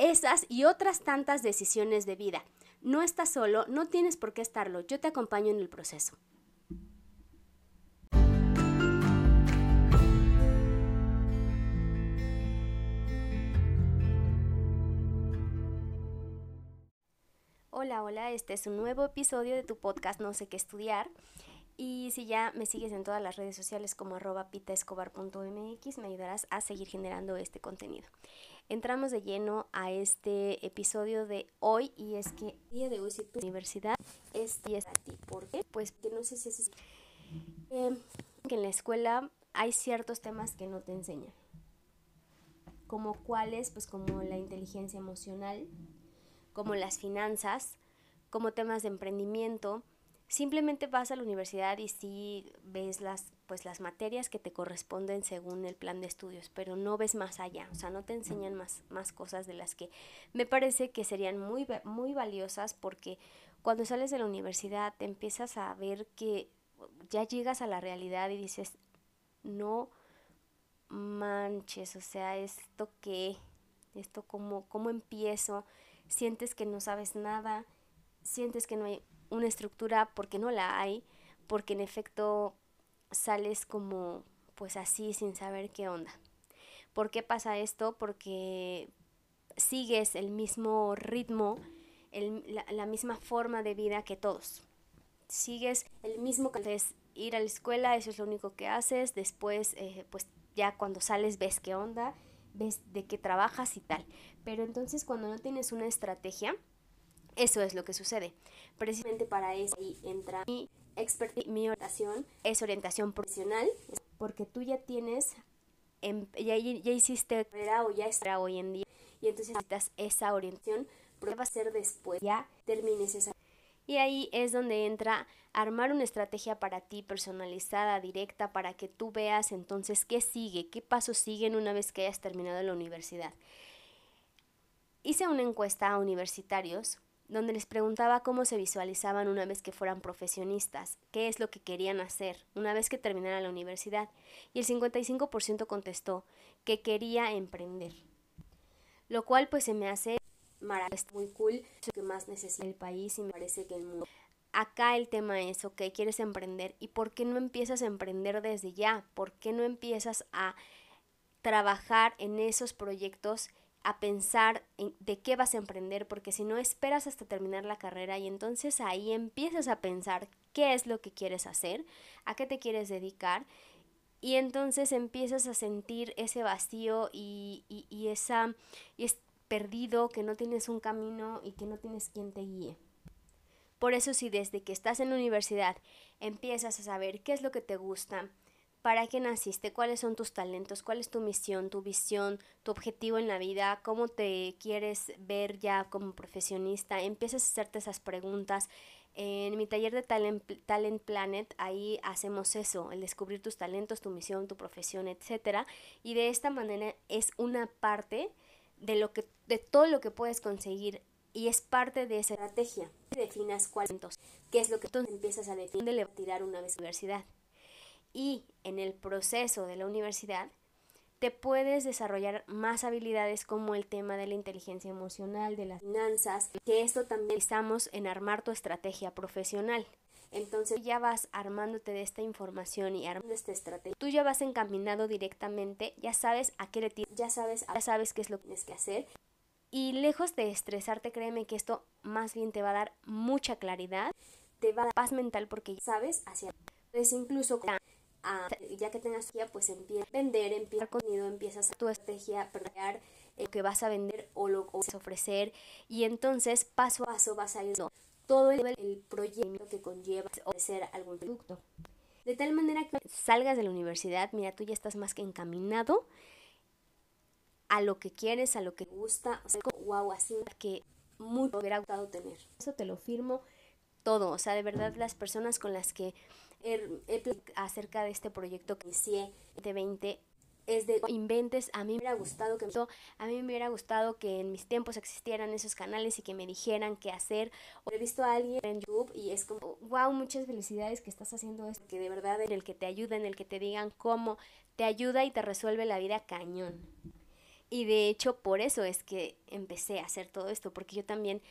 esas y otras tantas decisiones de vida. No estás solo, no tienes por qué estarlo, yo te acompaño en el proceso. Hola, hola, este es un nuevo episodio de tu podcast No sé qué estudiar. Y si ya me sigues en todas las redes sociales como arroba pitaescobar.mx, me ayudarás a seguir generando este contenido. Entramos de lleno a este episodio de hoy y es que el día de hoy si tu universidad es día a ti. ¿Por qué? Pues que no sé si es eh, que en la escuela hay ciertos temas que no te enseñan. Como cuáles, pues como la inteligencia emocional, como las finanzas, como temas de emprendimiento, Simplemente vas a la universidad y sí ves las, pues, las materias que te corresponden según el plan de estudios, pero no ves más allá, o sea, no te enseñan más, más cosas de las que me parece que serían muy, muy valiosas porque cuando sales de la universidad te empiezas a ver que ya llegas a la realidad y dices, no manches, o sea, esto qué, esto cómo, cómo empiezo, sientes que no sabes nada, sientes que no hay una estructura porque no la hay, porque en efecto sales como pues así sin saber qué onda. ¿Por qué pasa esto? Porque sigues el mismo ritmo, la, misma forma de vida que todos. Sigues el mismo es ir a la escuela, eso es lo único que haces, después eh, pues ya cuando sales ves qué onda, ves de qué trabajas y tal. Pero entonces cuando no tienes una estrategia, eso es lo que sucede. Precisamente para eso ahí entra mi expertise, mi orientación, es orientación profesional, porque tú ya tienes, em, ya, ya hiciste carrera o ya está hoy en día, y entonces necesitas esa orientación, pero va a ser después, ya termines esa. Y ahí es donde entra armar una estrategia para ti personalizada, directa, para que tú veas entonces qué sigue, qué pasos siguen una vez que hayas terminado la universidad. Hice una encuesta a universitarios donde les preguntaba cómo se visualizaban una vez que fueran profesionistas, qué es lo que querían hacer una vez que terminaran la universidad, y el 55% contestó que quería emprender. Lo cual pues se me hace maravilloso, muy cool, lo que más necesita el país y me parece que el mundo. Acá el tema es, ok, quieres emprender, ¿y por qué no empiezas a emprender desde ya? ¿Por qué no empiezas a trabajar en esos proyectos a pensar en de qué vas a emprender, porque si no esperas hasta terminar la carrera y entonces ahí empiezas a pensar qué es lo que quieres hacer, a qué te quieres dedicar y entonces empiezas a sentir ese vacío y, y, y esa y es perdido, que no tienes un camino y que no tienes quien te guíe. Por eso si desde que estás en la universidad empiezas a saber qué es lo que te gusta, para qué naciste, cuáles son tus talentos, cuál es tu misión, tu visión, tu objetivo en la vida, cómo te quieres ver ya como profesionista. Empiezas a hacerte esas preguntas. En mi taller de Talent, Talent Planet, ahí hacemos eso, el descubrir tus talentos, tu misión, tu profesión, etcétera. Y de esta manera es una parte de lo que, de todo lo que puedes conseguir y es parte de esa estrategia. Definas cuáles, qué es lo que tú empiezas a definir, de tirar una vez a la universidad y en el proceso de la universidad te puedes desarrollar más habilidades como el tema de la inteligencia emocional, de las finanzas, que esto también estamos en armar tu estrategia profesional. Entonces ya vas armándote de esta información y armando esta estrategia. Tú ya vas encaminado directamente, ya sabes a qué le ya sabes, ya sabes qué es lo que tienes que hacer. Y lejos de estresarte, créeme que esto más bien te va a dar mucha claridad, te va a dar paz mental porque ya sabes hacia Puedes incluso ya que tengas ya pues empieza a vender, empieza contenido, empiezas a tu estrategia, a crear lo que vas a vender o lo que vas a ofrecer y entonces paso a paso vas a ir todo el, proyecto que conlleva ofrecer algún producto. De tal manera que salgas de la universidad, mira, tú ya estás más que encaminado a lo que quieres, a lo que te gusta, o sea, así que mucho hubiera gustado tener. Eso te lo firmo todo. O sea, de verdad las personas con las que he acerca de este proyecto que inicié 2020 es de inventes, a mí me hubiera gustado que a mí me hubiera gustado que en mis tiempos existieran esos canales y que me dijeran qué hacer. O he visto a alguien en YouTube y es como, wow, muchas felicidades que estás haciendo esto, que de verdad en el que te ayuda, en el que te digan cómo, te ayuda y te resuelve la vida cañón. Y de hecho por eso es que empecé a hacer todo esto, porque yo también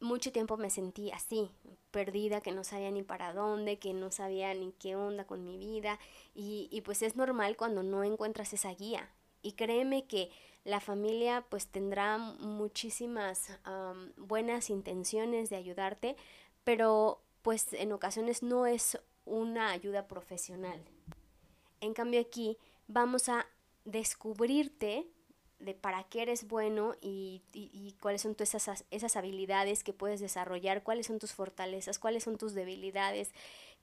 mucho tiempo me sentí así, perdida, que no sabía ni para dónde, que no sabía ni qué onda con mi vida. Y, y pues es normal cuando no encuentras esa guía. Y créeme que la familia pues tendrá muchísimas buenas intenciones de ayudarte, pero pues en ocasiones no es una ayuda profesional. En cambio aquí vamos a descubrirte de para qué eres bueno y, y, cuáles son tus, esas, esas habilidades que puedes desarrollar, cuáles son tus fortalezas, cuáles son tus debilidades,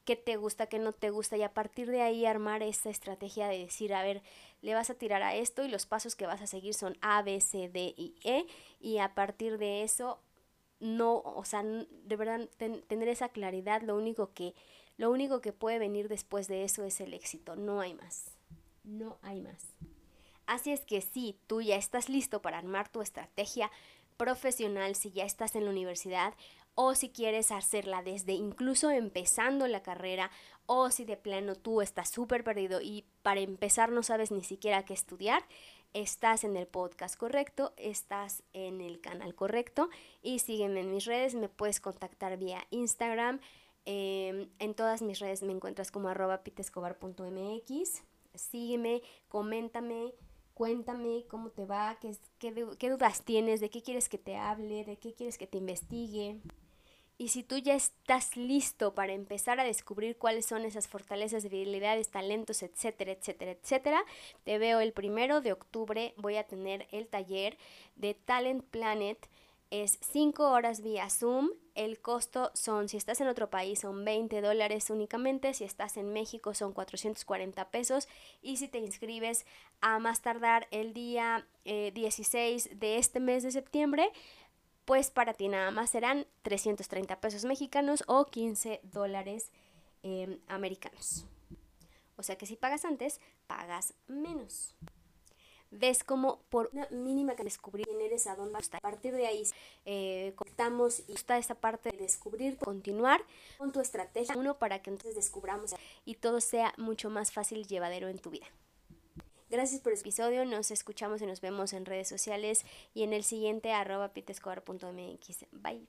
qué te gusta, qué no te gusta y a partir de ahí armar esta estrategia de decir, a ver, le vas a tirar a esto y los pasos que vas a seguir son A, B, C, D y E y a partir de eso no, o sea, de verdad tener esa claridad, lo único que lo único que puede venir después de eso es el éxito, no hay más. No hay más. Así es que si tú ya estás listo para armar tu estrategia profesional, si ya estás en la universidad o si quieres hacerla desde incluso empezando la carrera o si de plano tú estás súper perdido y para empezar no sabes ni siquiera qué estudiar, estás en el podcast correcto, estás en el canal correcto y sígueme en mis redes, me puedes contactar vía Instagram, em, en todas mis redes me encuentras como arroba pitescobar.mx, sígueme, coméntame, Cuéntame cómo te va, qué, qué, dudas tienes, de qué quieres que te hable, de qué quieres que te investigue. Y si tú ya estás listo para empezar a descubrir cuáles son esas fortalezas, debilidades, talentos, etcétera, etcétera, etcétera, te veo el primero de octubre. Voy a tener el taller de Talent Planet es 5 horas vía Zoom. El costo son, si estás en otro país, son 20 dólares únicamente. Si estás en México, son 440 pesos. Y si te inscribes a más tardar el día 16 eh, de este mes de septiembre, pues para ti nada más serán 330 pesos mexicanos o 15 dólares em, americanos. O sea que si pagas antes, pagas menos ves como por una mínima que descubrir quién eres, a dónde vas a partir de ahí eh, conectamos y está esta parte de descubrir, continuar con tu estrategia, uno para que entonces descubramos y todo sea mucho más fácil y llevadero en tu vida. Gracias por el episodio, nos escuchamos y nos vemos en redes sociales y en el siguiente arroba pitescobar.mx. Bye.